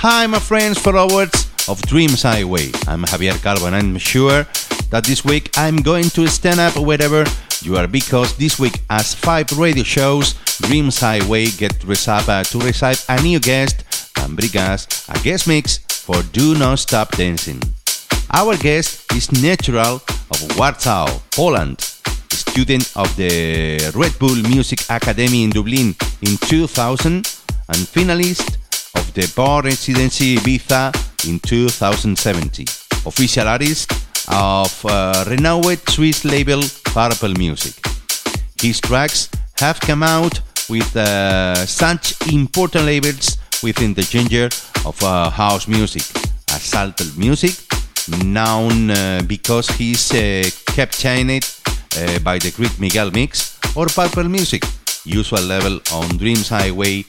Hi, my friends, followers of Dreams Highway. I'm Javier Calvo, and I'm sure that this week I'm going to stand up wherever you are because this week, as five radio shows, Dreams Highway get up uh, to receive a new guest and bring us a guest mix for Do Not Stop Dancing. Our guest is Natural of Warsaw, Poland, student of the Red Bull Music Academy in Dublin in 2000 and finalist of the Bar Residency Ibiza in 2017. Official artist of uh, renowned Swiss label Purple Music. His tracks have come out with uh, such important labels within the genre of uh, house music, as Salted Music, known uh, because he's uh, captained uh, by the great Miguel Mix, or Purple Music, usual level on Dreams Highway,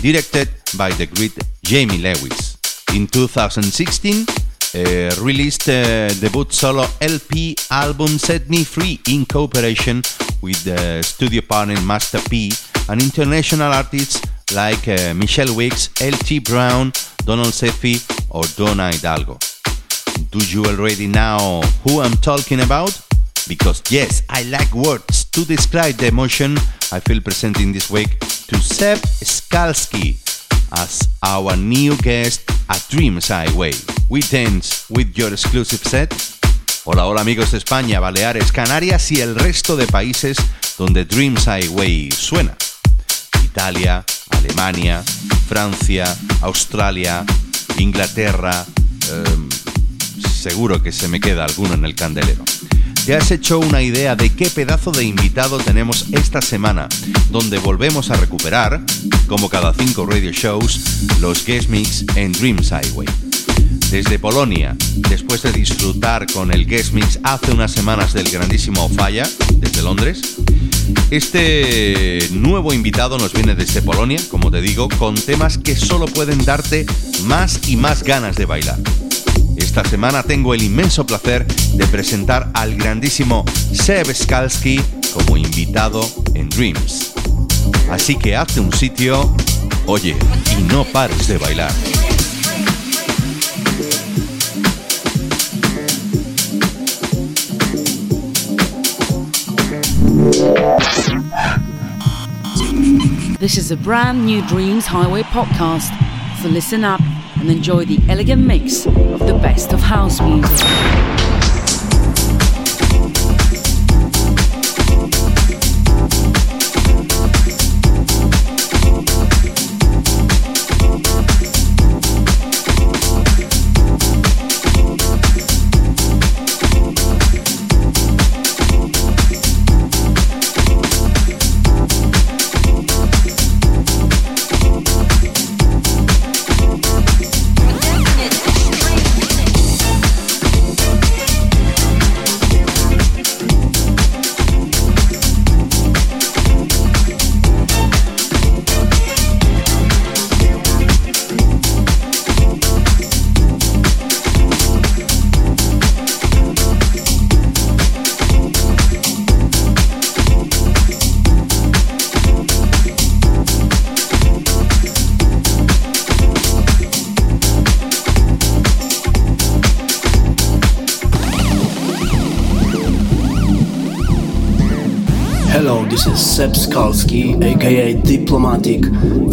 directed by the great Jamie Lewis. In 2016, uh, released uh, debut solo LP album Set Me Free in cooperation with the studio partner Master P and international artists like uh, Michelle Wicks, L.T. Brown, Donald Seffi, or Donna Hidalgo. Do you already know who I'm talking about? Because yes, I like words to describe the emotion I feel presenting this week to Seb Skalski as our new guest at Dreams Highway. We dance with your exclusive set. Hola, hola amigos de España, Baleares, Canarias y el resto de países donde Dreams Highway suena. Italia, Alemania, Francia, Australia, Inglaterra. em, seguro que se me queda alguno en el candelero. ¿Te has hecho una idea de qué pedazo de invitado tenemos esta semana? Donde volvemos a recuperar, como cada cinco radio shows, los guest mix en Dreams Highway. Desde Polonia, después de disfrutar con el guest mix hace unas semanas del grandísimo Falla, desde Londres, este nuevo invitado nos viene desde Polonia, como te digo, con temas que solo pueden darte más y más ganas de bailar. Esta semana tengo el inmenso placer de presentar al grandísimo Seb Skalski como invitado en Dreams. Así que hazte un sitio, oye, y no pares de bailar. This is a brand new Dreams Highway podcast. So listen up and enjoy the elegant mix of the best of house music. Is Skalski, aka Diplomatic,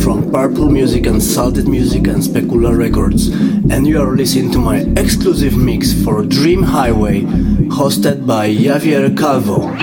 from Purple Music and Salted Music and Specular Records, and you are listening to my exclusive mix for Dream Highway, hosted by Javier Calvo.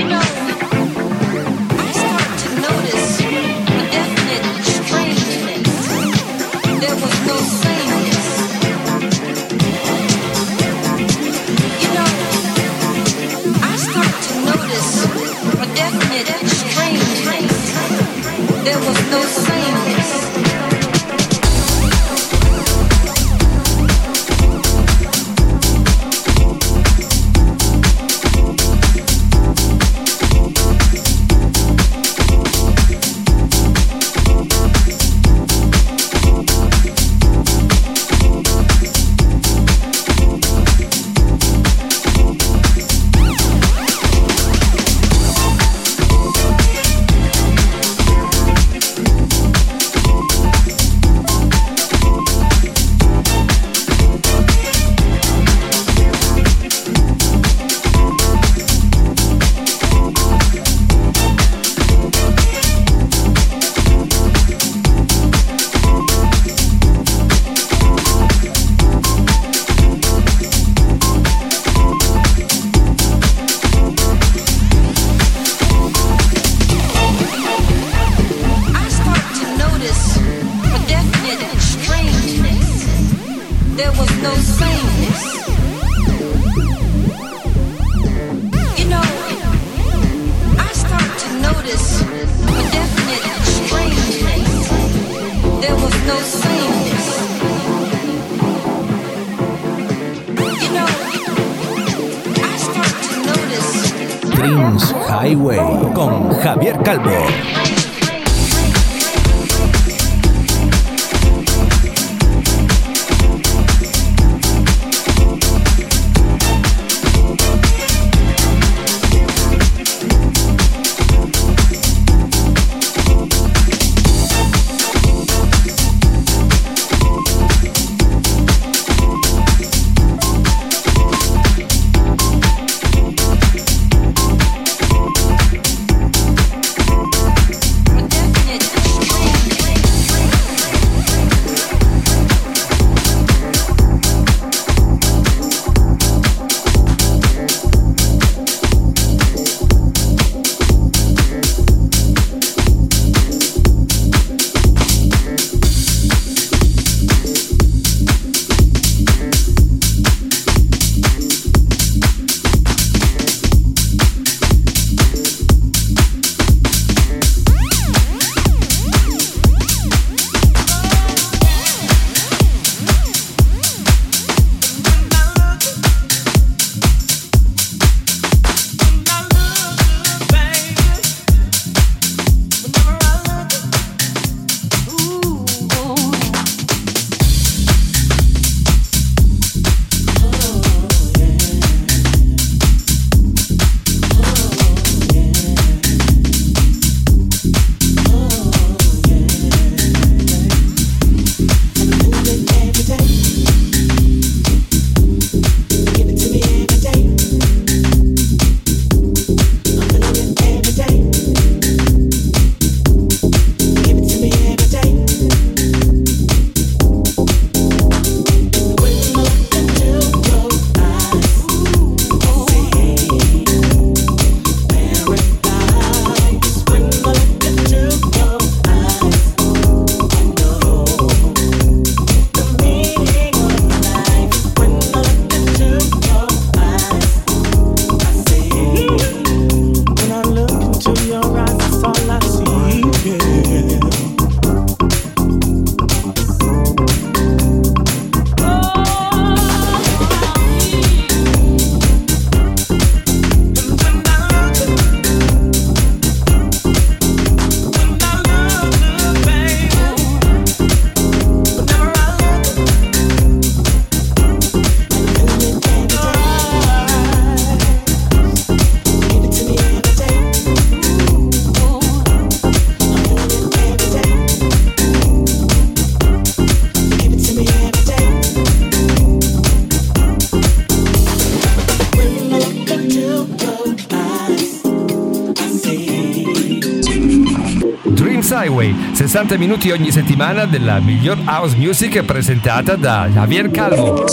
60 minuti ogni settimana della miglior house music presentata da Javier Calvo.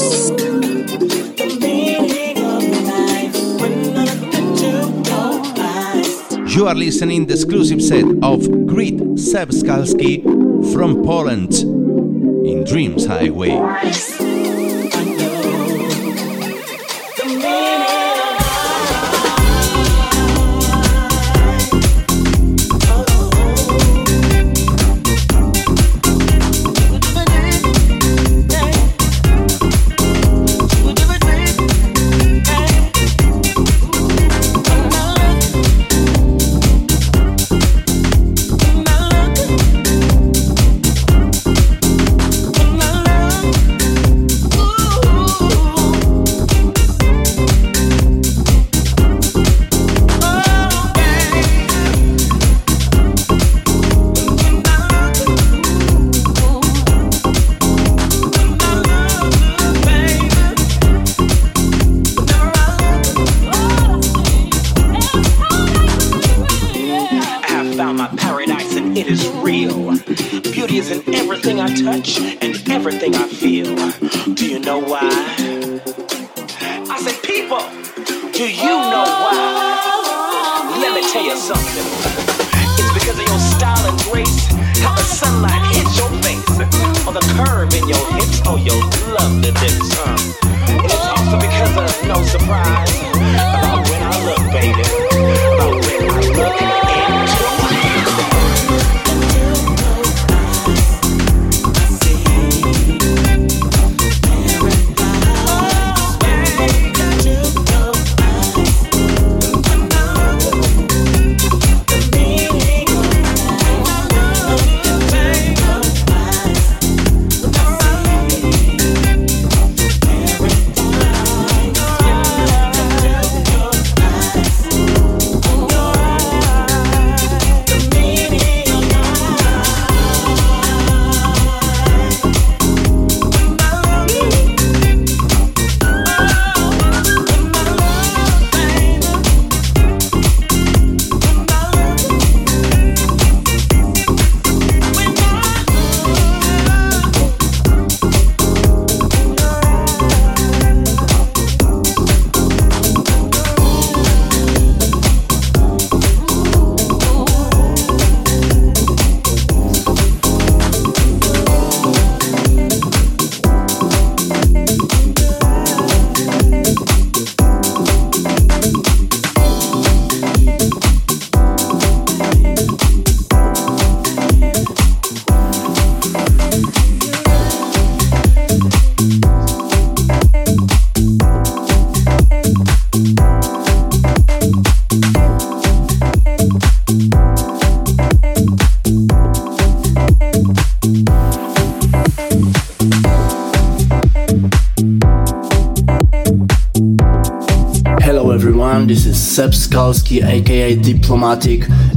You are listening the exclusive set of Grit Sebskalski from Poland in Dreams Highway.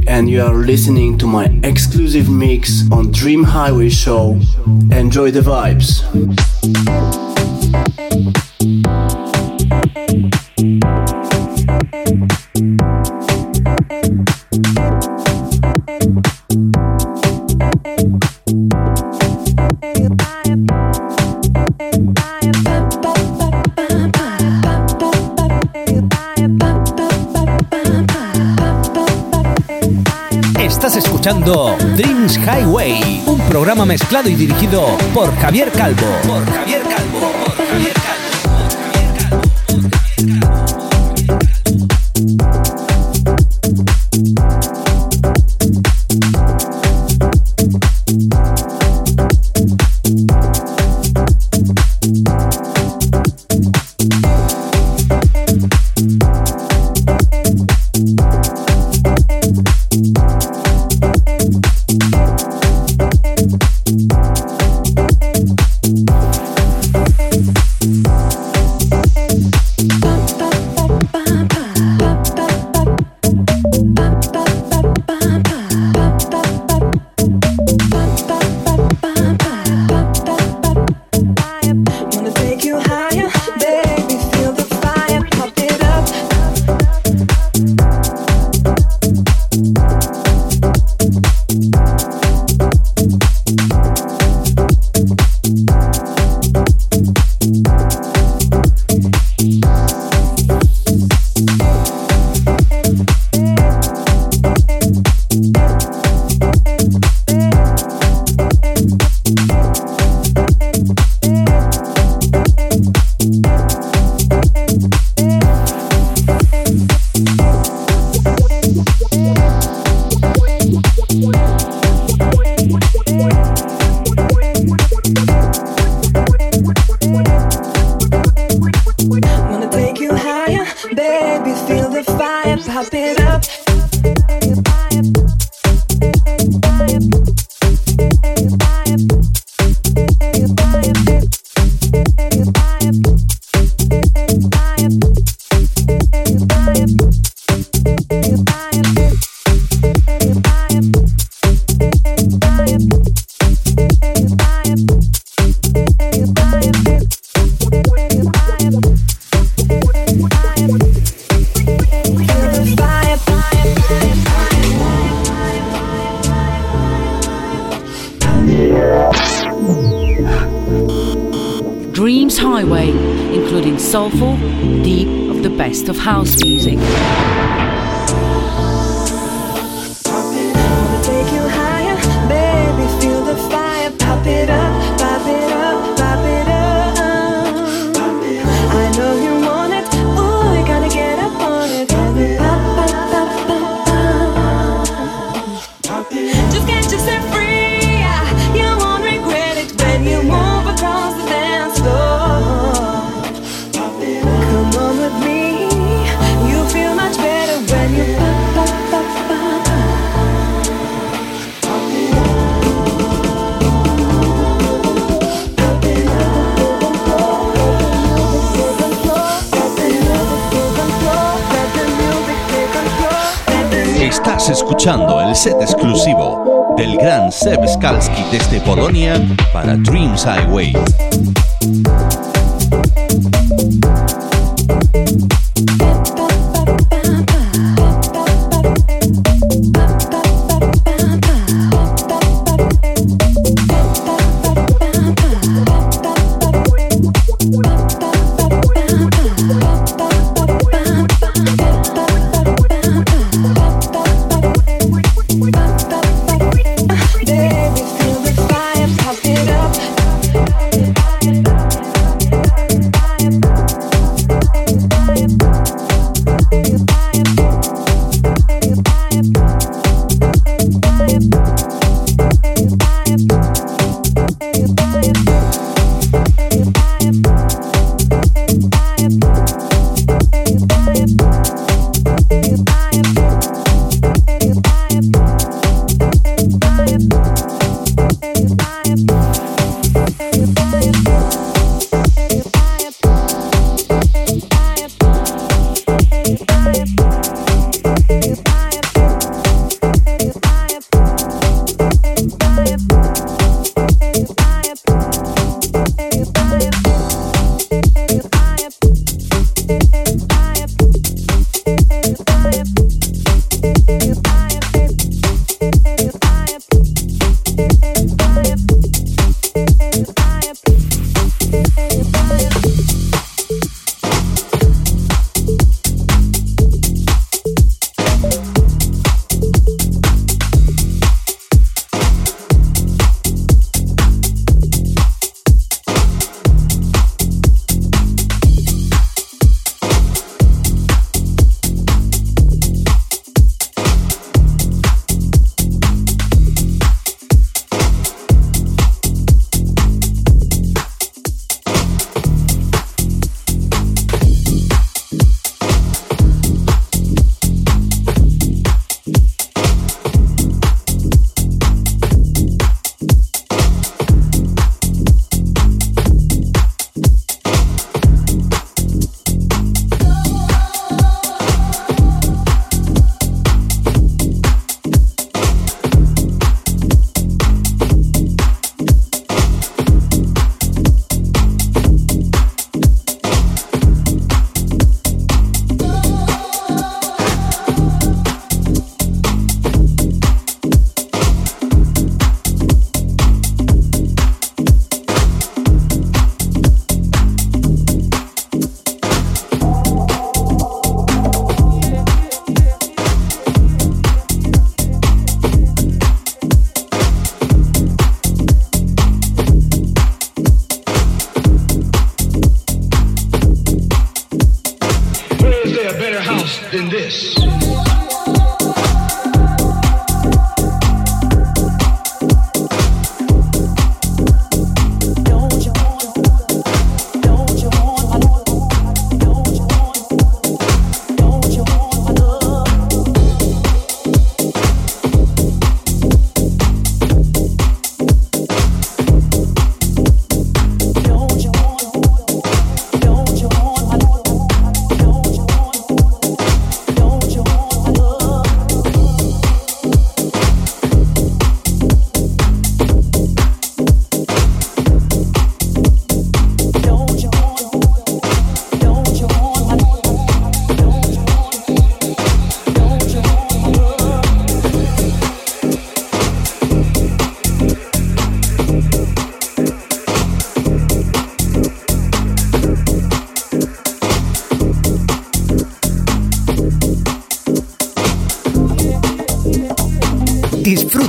And you are listening to my exclusive mix on Dream Highway Show. Enjoy the vibes. Programa mezclado y dirigido por Javier Calvo. Set exclusivo del gran Seb Skalski desde Polonia para Dreams Highway.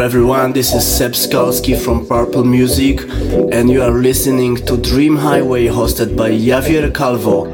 Everyone, this is Seb Skalski from Purple Music, and you are listening to Dream Highway hosted by Javier Calvo.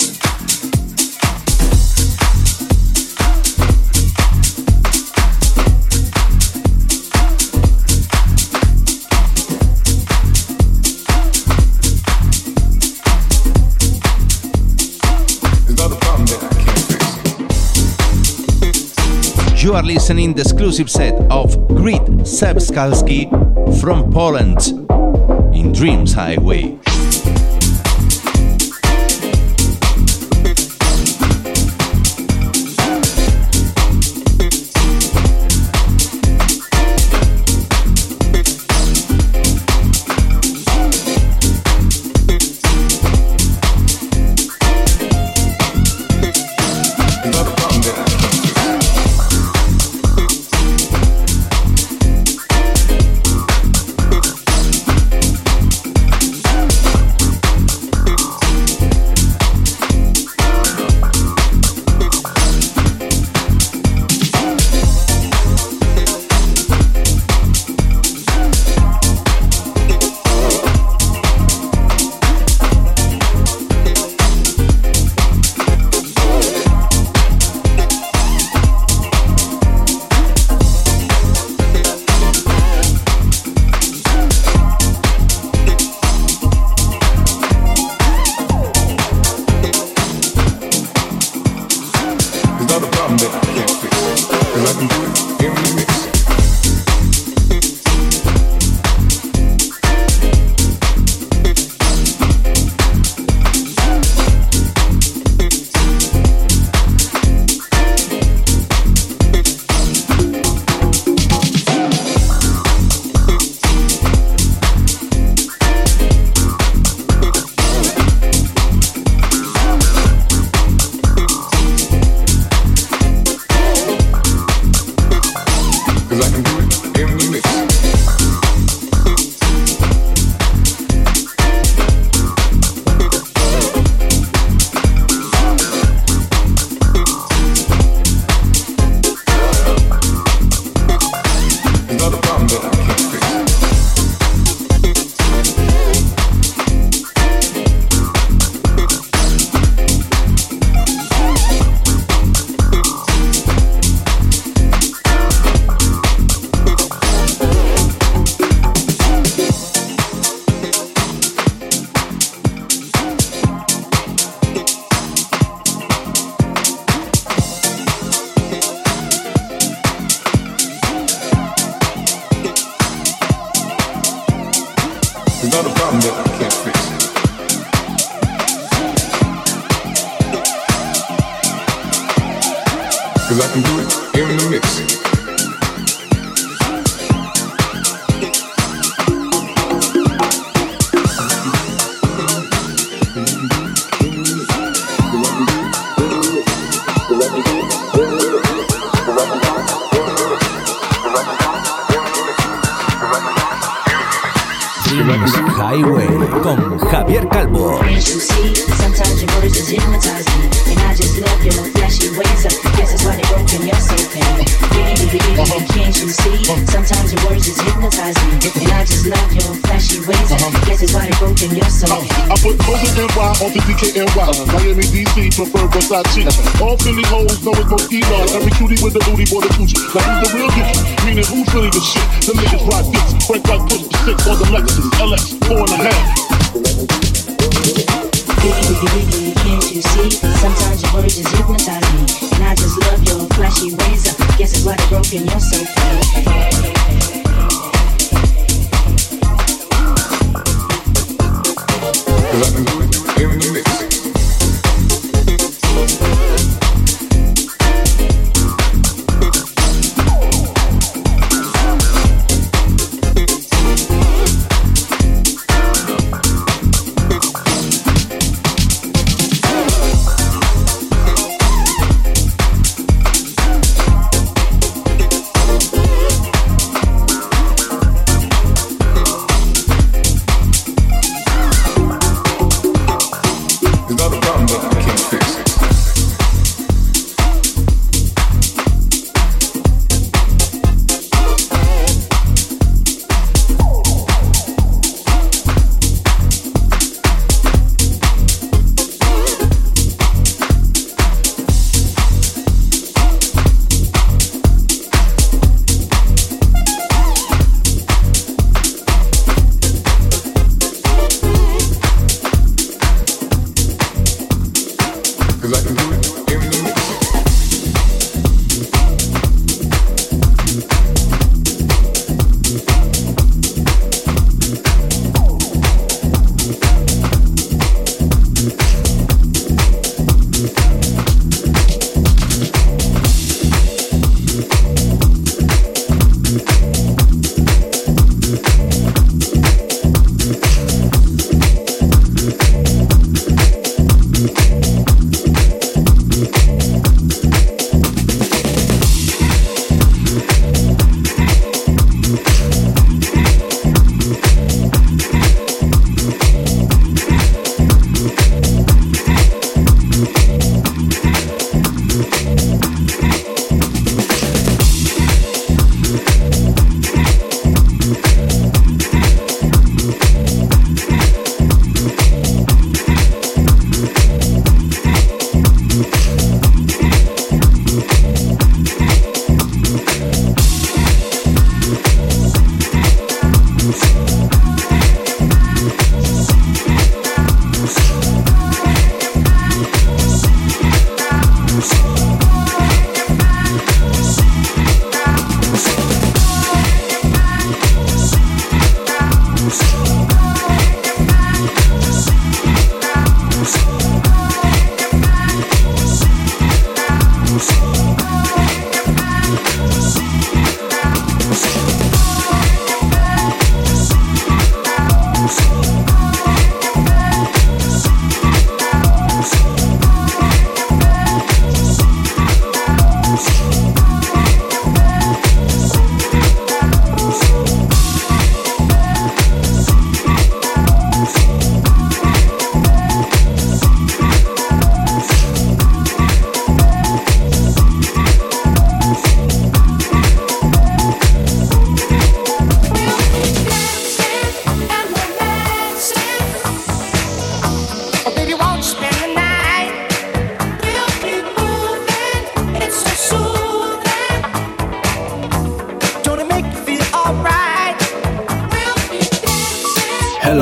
You are listening the exclusive set of Grit Sebskalski from Poland in Dreams Highway. who's the real gifts. Meaning who's really the shit? The niggas ride dicks, break like push the six on the Lexus, LX, four and a half. Biggie, biggie, can't you see? Sometimes your words just hypnotize me, and I just love your flashy razor. Guess it's like broken, you're so free.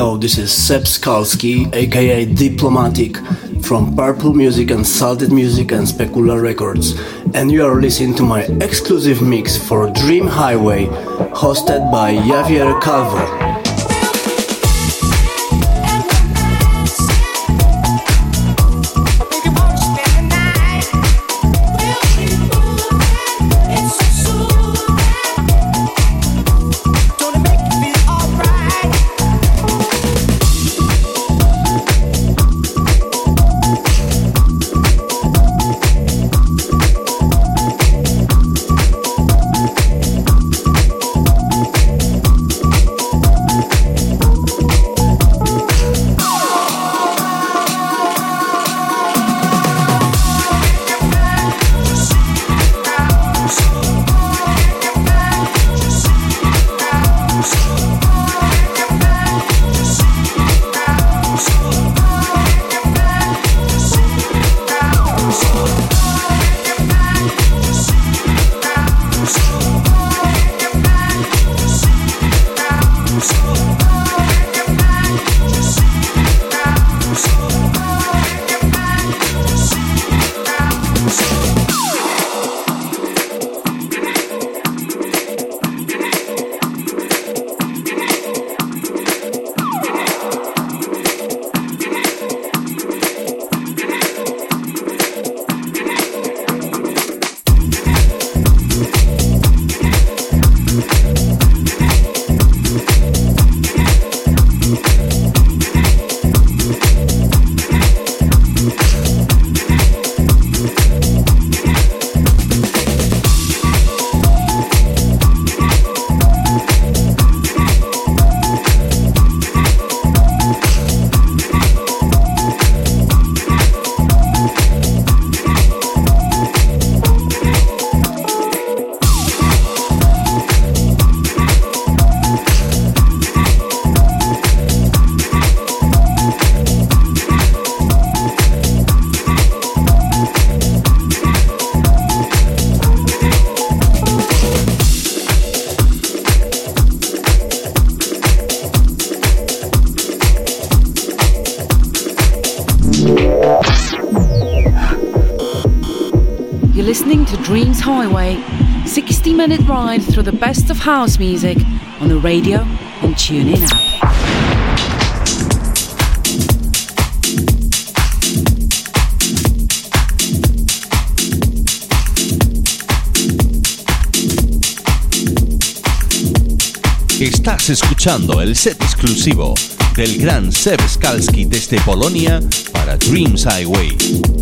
Hello, this is Seb Skalski, aka Diplomatic, from Purple Music and Salted Music and Specular Records, and you are listening to my exclusive mix for Dream Highway, hosted by Javier Calvo. The best of house music on the radio and TuneIn app. Estás escuchando el set exclusivo del gran Seb Skalski desde Polonia para Dreams Highway.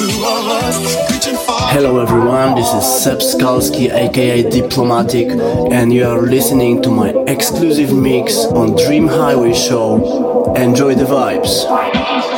Hello everyone, this is Seb Skalski aka Diplomatic and you are listening to my exclusive mix on Dream Highway Show. Enjoy the vibes.